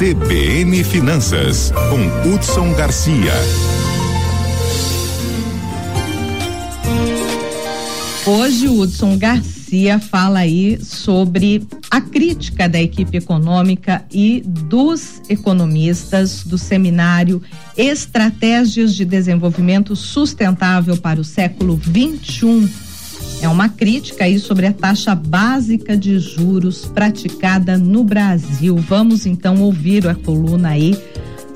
CBN Finanças, com Hudson Garcia. Hoje Hudson Garcia fala aí sobre a crítica da equipe econômica e dos economistas do seminário Estratégias de Desenvolvimento Sustentável para o Século 21. É uma crítica aí sobre a taxa básica de juros praticada no Brasil. Vamos então ouvir a coluna aí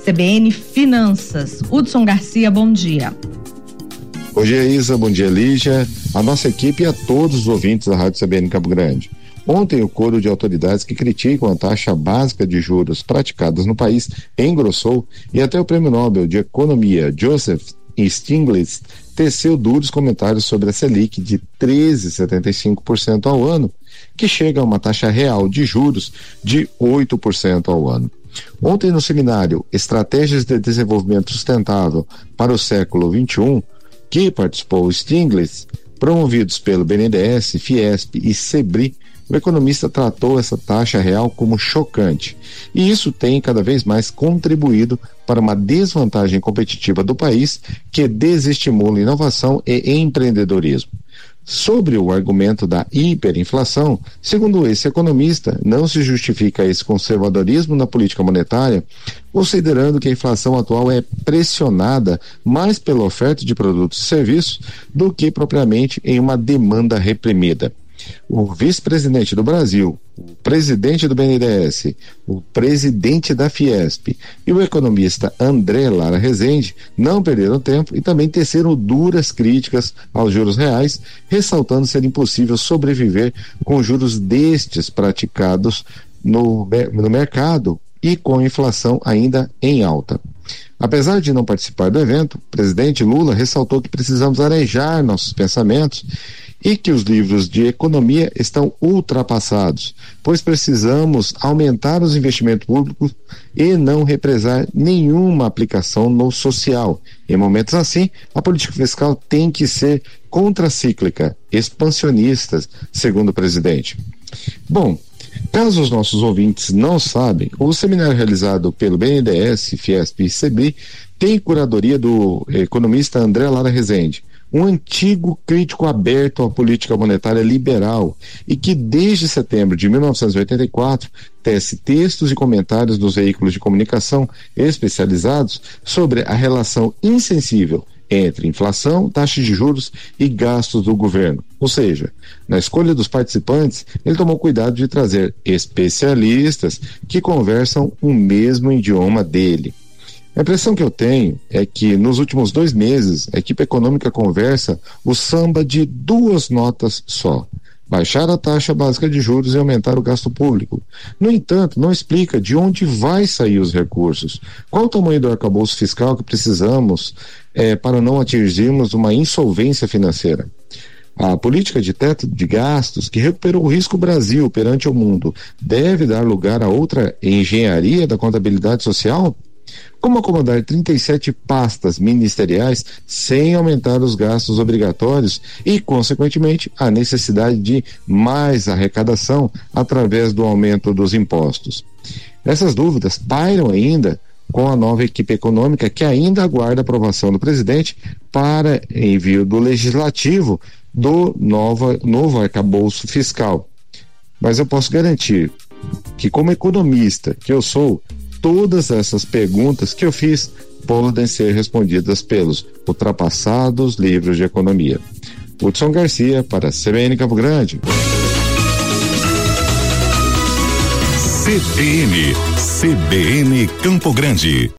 CBN Finanças. Hudson Garcia, bom dia. Bom dia, Isa. Bom dia, Lígia. A nossa equipe e a todos os ouvintes da Rádio CBN Campo Grande. Ontem, o coro de autoridades que criticam a taxa básica de juros praticadas no país engrossou e até o Prêmio Nobel de Economia, Joseph Stiglitz, teceu duros comentários sobre a Selic de 13,75% ao ano, que chega a uma taxa real de juros de 8% ao ano. Ontem, no seminário Estratégias de Desenvolvimento Sustentável para o Século XXI, que participou Stiglitz, promovidos pelo BNDES, Fiesp e Sebri, o economista tratou essa taxa real como chocante. E isso tem cada vez mais contribuído para uma desvantagem competitiva do país que desestimula inovação e empreendedorismo. Sobre o argumento da hiperinflação, segundo esse economista, não se justifica esse conservadorismo na política monetária, considerando que a inflação atual é pressionada mais pela oferta de produtos e serviços do que propriamente em uma demanda reprimida o vice-presidente do Brasil, o presidente do BNDES, o presidente da Fiesp e o economista André Lara Rezende não perderam tempo e também teceram duras críticas aos juros reais, ressaltando ser impossível sobreviver com juros destes praticados no, no mercado e com inflação ainda em alta. Apesar de não participar do evento, o presidente Lula ressaltou que precisamos arejar nossos pensamentos e que os livros de economia estão ultrapassados, pois precisamos aumentar os investimentos públicos e não represar nenhuma aplicação no social. Em momentos assim, a política fiscal tem que ser contracíclica, expansionista, segundo o presidente. Bom, Caso os nossos ouvintes não sabem, o seminário realizado pelo BNDES, Fiesp e CB tem curadoria do economista André Lara Rezende um antigo crítico aberto à política monetária liberal e que desde setembro de 1984 tece textos e comentários nos veículos de comunicação especializados sobre a relação insensível entre inflação, taxa de juros e gastos do governo. Ou seja, na escolha dos participantes, ele tomou cuidado de trazer especialistas que conversam o mesmo idioma dele. A impressão que eu tenho é que nos últimos dois meses a equipe econômica conversa o samba de duas notas só. Baixar a taxa básica de juros e aumentar o gasto público. No entanto, não explica de onde vai sair os recursos. Qual o tamanho do arcabouço fiscal que precisamos é, para não atingirmos uma insolvência financeira? A política de teto de gastos, que recuperou o risco Brasil perante o mundo, deve dar lugar a outra engenharia da contabilidade social? Como acomodar 37 pastas ministeriais sem aumentar os gastos obrigatórios e, consequentemente, a necessidade de mais arrecadação através do aumento dos impostos? Essas dúvidas pairam ainda com a nova equipe econômica que ainda aguarda aprovação do presidente para envio do legislativo do nova, novo arcabouço fiscal. Mas eu posso garantir que, como economista que eu sou, todas essas perguntas que eu fiz podem ser respondidas pelos ultrapassados livros de economia. Hudson Garcia para CBN Campo Grande. CBN, CBN Campo Grande.